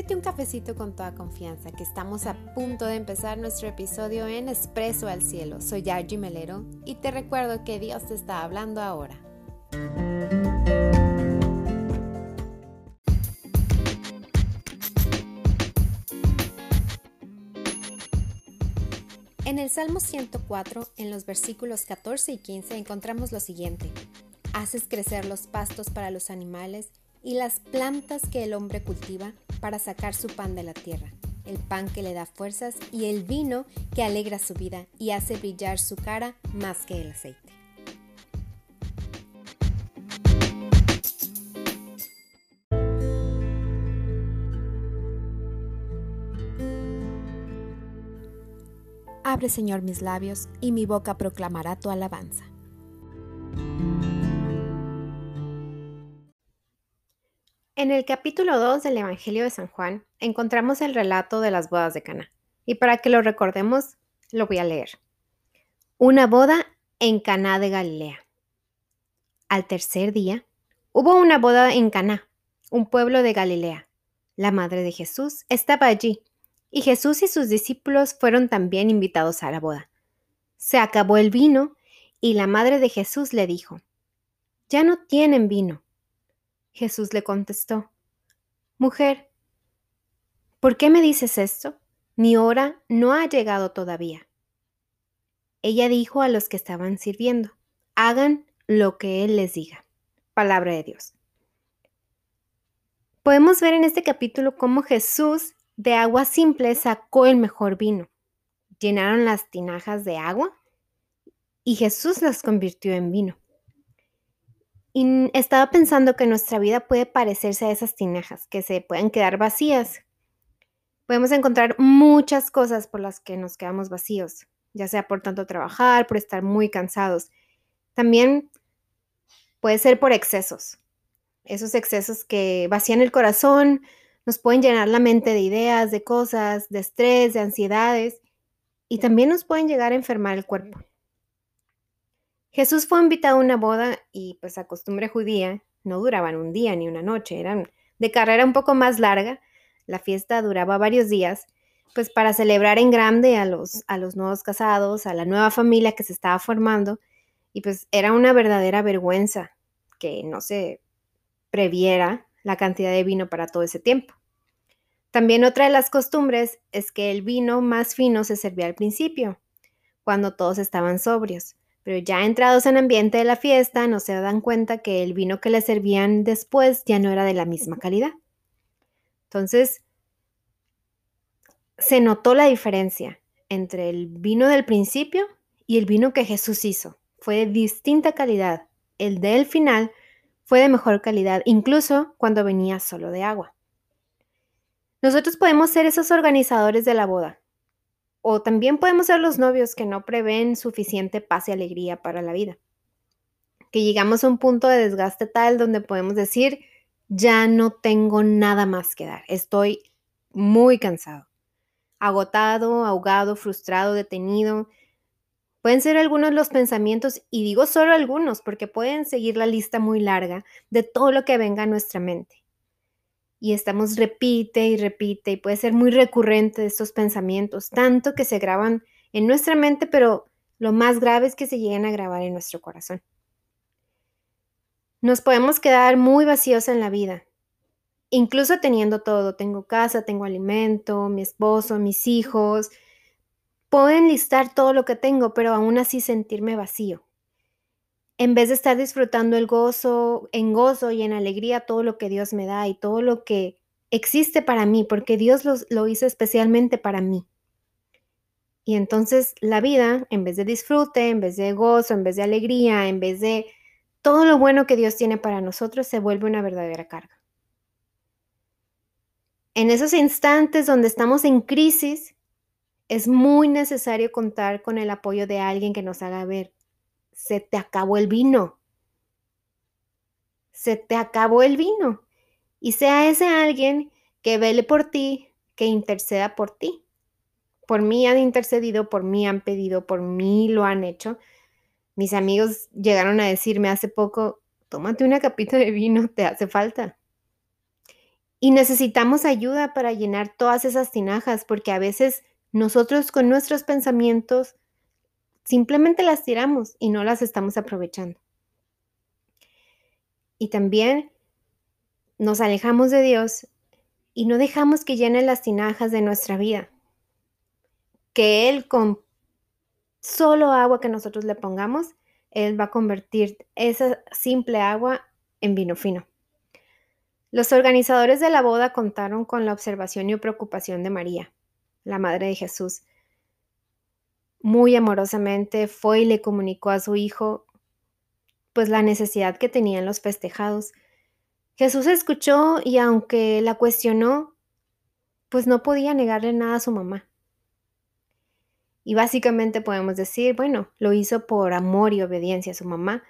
Sírvete un cafecito con toda confianza, que estamos a punto de empezar nuestro episodio en Expreso al Cielo. Soy Argy Melero y te recuerdo que Dios te está hablando ahora. En el Salmo 104, en los versículos 14 y 15, encontramos lo siguiente. Haces crecer los pastos para los animales y las plantas que el hombre cultiva para sacar su pan de la tierra, el pan que le da fuerzas y el vino que alegra su vida y hace brillar su cara más que el aceite. Abre Señor mis labios y mi boca proclamará tu alabanza. En el capítulo 2 del Evangelio de San Juan encontramos el relato de las bodas de Cana. Y para que lo recordemos, lo voy a leer. Una boda en Caná de Galilea. Al tercer día, hubo una boda en Caná, un pueblo de Galilea. La madre de Jesús estaba allí, y Jesús y sus discípulos fueron también invitados a la boda. Se acabó el vino, y la madre de Jesús le dijo, Ya no tienen vino. Jesús le contestó, Mujer, ¿por qué me dices esto? Mi hora no ha llegado todavía. Ella dijo a los que estaban sirviendo, hagan lo que Él les diga. Palabra de Dios. Podemos ver en este capítulo cómo Jesús de agua simple sacó el mejor vino. Llenaron las tinajas de agua y Jesús las convirtió en vino. Y estaba pensando que nuestra vida puede parecerse a esas tinajas, que se pueden quedar vacías. Podemos encontrar muchas cosas por las que nos quedamos vacíos, ya sea por tanto trabajar, por estar muy cansados. También puede ser por excesos. Esos excesos que vacían el corazón, nos pueden llenar la mente de ideas, de cosas, de estrés, de ansiedades y también nos pueden llegar a enfermar el cuerpo. Jesús fue invitado a una boda y pues a costumbre judía no duraban un día ni una noche, eran de carrera un poco más larga. La fiesta duraba varios días, pues para celebrar en grande a los, a los nuevos casados, a la nueva familia que se estaba formando. Y pues era una verdadera vergüenza que no se previera la cantidad de vino para todo ese tiempo. También otra de las costumbres es que el vino más fino se servía al principio, cuando todos estaban sobrios. Pero ya entrados en ambiente de la fiesta, no se dan cuenta que el vino que le servían después ya no era de la misma calidad. Entonces, se notó la diferencia entre el vino del principio y el vino que Jesús hizo. Fue de distinta calidad. El del final fue de mejor calidad, incluso cuando venía solo de agua. Nosotros podemos ser esos organizadores de la boda, o también podemos ser los novios que no prevén suficiente paz y alegría para la vida. Que llegamos a un punto de desgaste tal donde podemos decir, ya no tengo nada más que dar, estoy muy cansado, agotado, ahogado, frustrado, detenido. Pueden ser algunos los pensamientos, y digo solo algunos, porque pueden seguir la lista muy larga de todo lo que venga a nuestra mente y estamos repite y repite y puede ser muy recurrente estos pensamientos, tanto que se graban en nuestra mente, pero lo más grave es que se lleguen a grabar en nuestro corazón. Nos podemos quedar muy vacíos en la vida, incluso teniendo todo, tengo casa, tengo alimento, mi esposo, mis hijos, pueden listar todo lo que tengo, pero aún así sentirme vacío en vez de estar disfrutando el gozo, en gozo y en alegría todo lo que Dios me da y todo lo que existe para mí, porque Dios lo hizo especialmente para mí. Y entonces la vida, en vez de disfrute, en vez de gozo, en vez de alegría, en vez de todo lo bueno que Dios tiene para nosotros, se vuelve una verdadera carga. En esos instantes donde estamos en crisis, es muy necesario contar con el apoyo de alguien que nos haga ver se te acabó el vino. Se te acabó el vino. Y sea ese alguien que vele por ti, que interceda por ti. Por mí han intercedido, por mí han pedido, por mí lo han hecho. Mis amigos llegaron a decirme hace poco, tómate una capita de vino, te hace falta. Y necesitamos ayuda para llenar todas esas tinajas, porque a veces nosotros con nuestros pensamientos simplemente las tiramos y no las estamos aprovechando. Y también nos alejamos de Dios y no dejamos que llene las tinajas de nuestra vida. Que Él con solo agua que nosotros le pongamos, Él va a convertir esa simple agua en vino fino. Los organizadores de la boda contaron con la observación y preocupación de María, la Madre de Jesús. Muy amorosamente fue y le comunicó a su hijo pues la necesidad que tenían los festejados. Jesús escuchó y aunque la cuestionó, pues no podía negarle nada a su mamá. Y básicamente podemos decir, bueno, lo hizo por amor y obediencia a su mamá.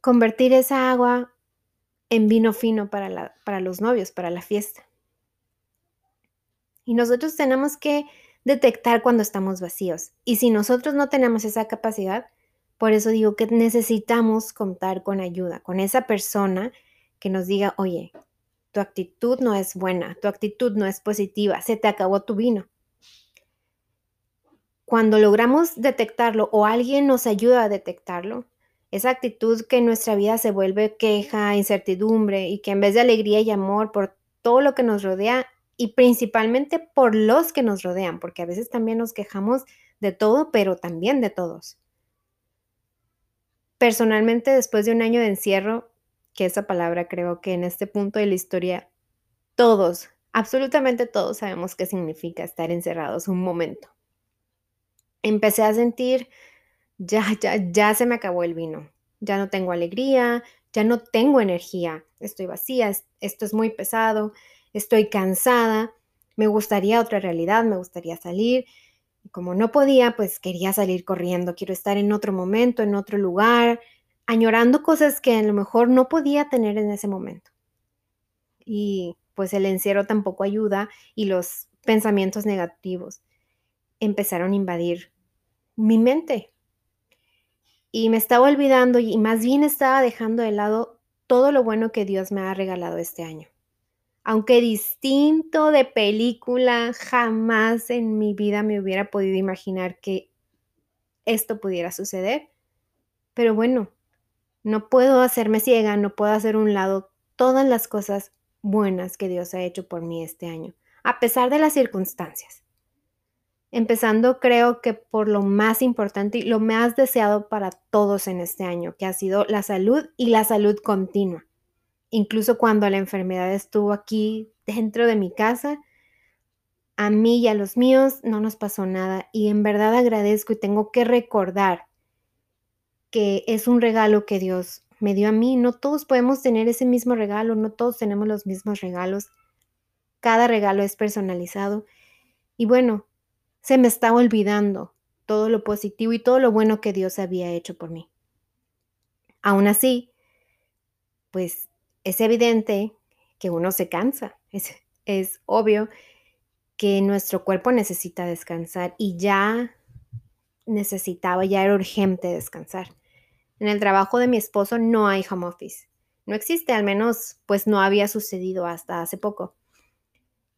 Convertir esa agua en vino fino para, la, para los novios, para la fiesta. Y nosotros tenemos que detectar cuando estamos vacíos. Y si nosotros no tenemos esa capacidad, por eso digo que necesitamos contar con ayuda, con esa persona que nos diga, oye, tu actitud no es buena, tu actitud no es positiva, se te acabó tu vino. Cuando logramos detectarlo o alguien nos ayuda a detectarlo, esa actitud que en nuestra vida se vuelve queja, incertidumbre y que en vez de alegría y amor por todo lo que nos rodea y principalmente por los que nos rodean, porque a veces también nos quejamos de todo, pero también de todos. Personalmente, después de un año de encierro, que esa palabra creo que en este punto de la historia, todos, absolutamente todos sabemos qué significa estar encerrados un momento. Empecé a sentir ya, ya, ya se me acabó el vino, ya no tengo alegría, ya no tengo energía, estoy vacía, esto es muy pesado, estoy cansada, me gustaría otra realidad, me gustaría salir. Y como no podía, pues quería salir corriendo, quiero estar en otro momento, en otro lugar, añorando cosas que a lo mejor no podía tener en ese momento. Y pues el encierro tampoco ayuda y los pensamientos negativos empezaron a invadir mi mente, y me estaba olvidando y más bien estaba dejando de lado todo lo bueno que Dios me ha regalado este año. Aunque distinto de película, jamás en mi vida me hubiera podido imaginar que esto pudiera suceder. Pero bueno, no puedo hacerme ciega, no puedo hacer un lado todas las cosas buenas que Dios ha hecho por mí este año, a pesar de las circunstancias. Empezando creo que por lo más importante y lo más deseado para todos en este año, que ha sido la salud y la salud continua. Incluso cuando la enfermedad estuvo aquí dentro de mi casa, a mí y a los míos no nos pasó nada y en verdad agradezco y tengo que recordar que es un regalo que Dios me dio a mí. No todos podemos tener ese mismo regalo, no todos tenemos los mismos regalos. Cada regalo es personalizado. Y bueno, se me estaba olvidando todo lo positivo y todo lo bueno que Dios había hecho por mí. Aún así, pues es evidente que uno se cansa, es, obvio que nuestro cuerpo necesita descansar y ya necesitaba, ya era urgente descansar. En el trabajo de mi esposo no hay home office. No existe, al menos pues no había sucedido hasta hace poco.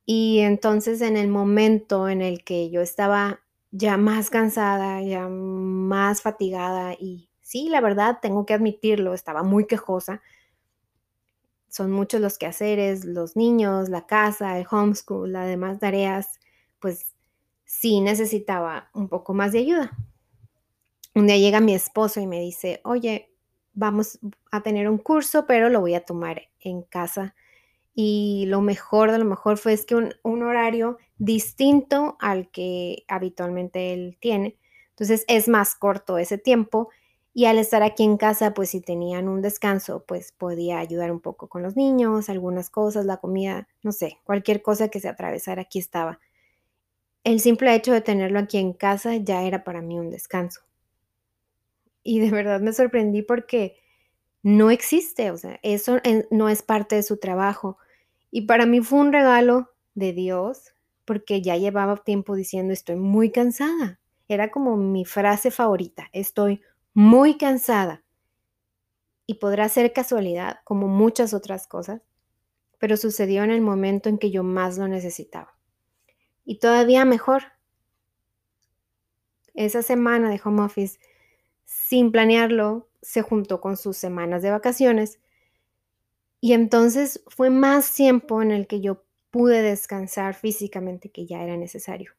Y entonces en el momento en el que yo estaba ya más cansada, ya más fatigada y sí, la verdad, tengo que admitirlo, estaba muy quejosa. Son muchos los quehaceres, los niños, la casa, el homeschool, las demás tareas, pues sí necesitaba un poco más de ayuda. Un día llega mi esposo y me dice, oye, vamos a tener un curso, pero lo voy a tomar en casa y lo mejor de lo mejor fue es que un, un, horario distinto al que habitualmente él tiene. Entonces es más corto ese tiempo y al estar aquí en casa, pues si tenían un descanso, pues podía ayudar un poco con los niños, algunas cosas, la comida, no sé, cualquier cosa que se atravesara, aquí estaba. El simple hecho de tenerlo aquí en casa ya era para mí un descanso. Y de verdad me sorprendí porque no existe, o sea, eso no es parte de su trabajo. Y para mí fue un regalo de Dios porque ya llevaba tiempo diciendo estoy muy cansada. Era como mi frase favorita, estoy muy cansada. Y podrá ser casualidad, como muchas otras cosas, pero sucedió en el momento en que yo más lo necesitaba. Y todavía mejor, esa semana de home office, sin planearlo, se juntó con sus semanas de vacaciones. Y entonces fue más tiempo en el que yo pude descansar físicamente que ya era necesario.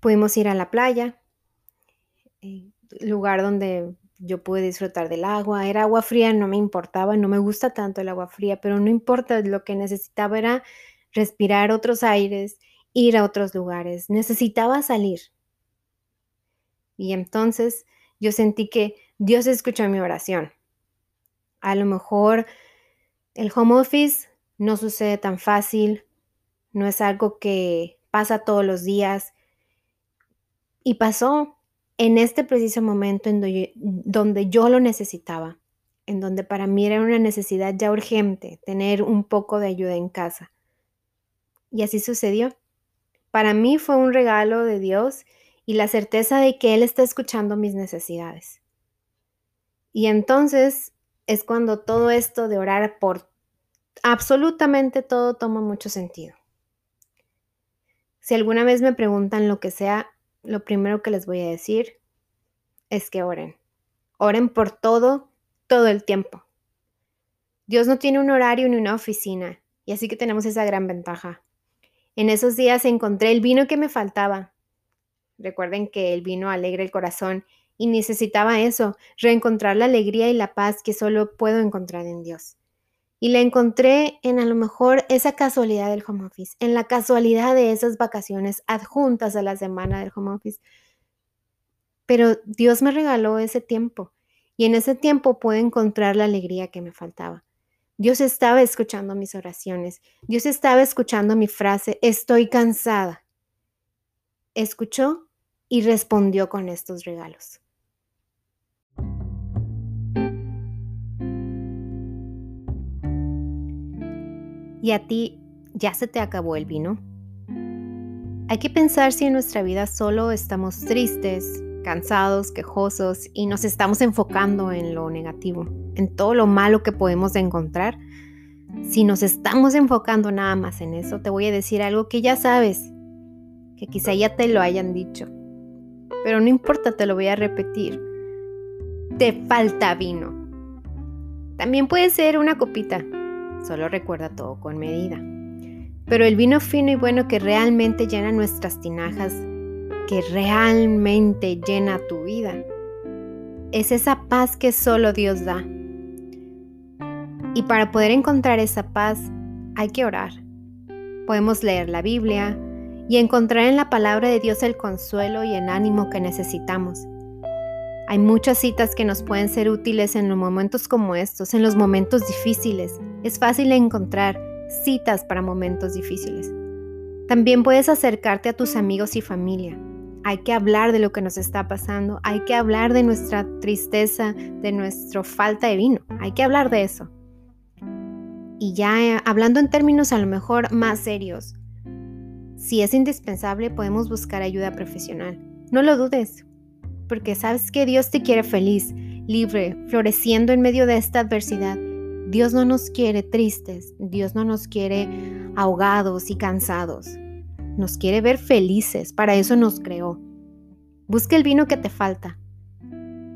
Pudimos ir a la playa, lugar donde yo pude disfrutar del agua. Era agua fría, no me importaba, no me gusta tanto el agua fría, pero no importa, lo que necesitaba era respirar otros aires, ir a otros lugares. Necesitaba salir. Y entonces yo sentí que Dios escuchó mi oración. A lo mejor el home office no sucede tan fácil, no es algo que pasa todos los días. Y pasó en este preciso momento en donde, yo lo necesitaba, en donde para mí era una necesidad ya urgente tener un poco de ayuda en casa. Y así sucedió. Para mí fue un regalo de Dios y la certeza de que Él está escuchando mis necesidades. Y entonces es cuando todo esto de orar por absolutamente todo toma mucho sentido. Si alguna vez me preguntan lo que sea, lo primero que les voy a decir es que oren. Oren por todo, todo el tiempo. Dios no tiene un horario ni una oficina, y así que tenemos esa gran ventaja. En esos días encontré el vino que me faltaba. Recuerden que el vino alegra el corazón y necesitaba eso, reencontrar la alegría y la paz que solo puedo encontrar en Dios. Y la encontré en a lo mejor esa casualidad del home office, en la casualidad de esas vacaciones adjuntas a la semana del home office. Pero Dios me regaló ese tiempo y en ese tiempo pude encontrar la alegría que me faltaba. Dios estaba escuchando mis oraciones, Dios estaba escuchando mi frase, estoy cansada. Escuchó y respondió con estos regalos. ¿Y a ti ya se te acabó el vino? Hay que pensar si en nuestra vida solo estamos tristes, cansados, quejosos y nos estamos enfocando en lo negativo, en todo lo malo que podemos encontrar. Si nos estamos enfocando nada más en eso, te voy a decir algo que ya sabes, que quizá ya te lo hayan dicho, pero no importa, te lo voy a repetir. Te falta vino. También puede ser una copita, Solo recuerda todo con medida. Pero el vino fino y bueno que realmente llena nuestras tinajas, que realmente llena tu vida, es esa paz que solo Dios da. Y para poder encontrar esa paz hay que orar. Podemos leer la Biblia y encontrar en la palabra de Dios el consuelo y el ánimo que necesitamos. Hay muchas citas que nos pueden ser útiles en los momentos como estos, en los momentos difíciles. Es fácil encontrar citas para momentos difíciles. También puedes acercarte a tus amigos y familia. Hay que hablar de lo que nos está pasando, hay que hablar de nuestra tristeza, de nuestra falta de vino, hay que hablar de eso. Y ya eh, hablando en términos a lo mejor más serios, si es indispensable podemos buscar ayuda profesional. No lo dudes, porque sabes que Dios te quiere feliz, libre, floreciendo en medio de esta adversidad. Dios no nos quiere tristes, Dios no nos quiere ahogados y cansados. Nos quiere ver felices, para eso nos creó. Busca el vino que te falta.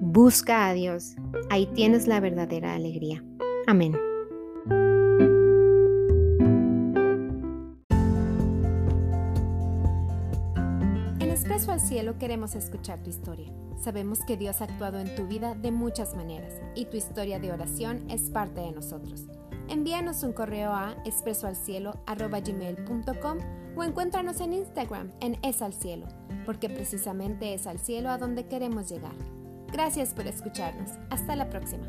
Busca a Dios. Ahí tienes la verdadera alegría. Amén. Expreso al cielo queremos escuchar tu historia. Sabemos que Dios ha actuado en tu vida de muchas maneras y tu historia de oración es parte de nosotros. Envíanos un correo a expresoalcielo.gmail.com o encuéntranos en Instagram en Es al Cielo, porque precisamente es al cielo a donde queremos llegar. Gracias por escucharnos. Hasta la próxima.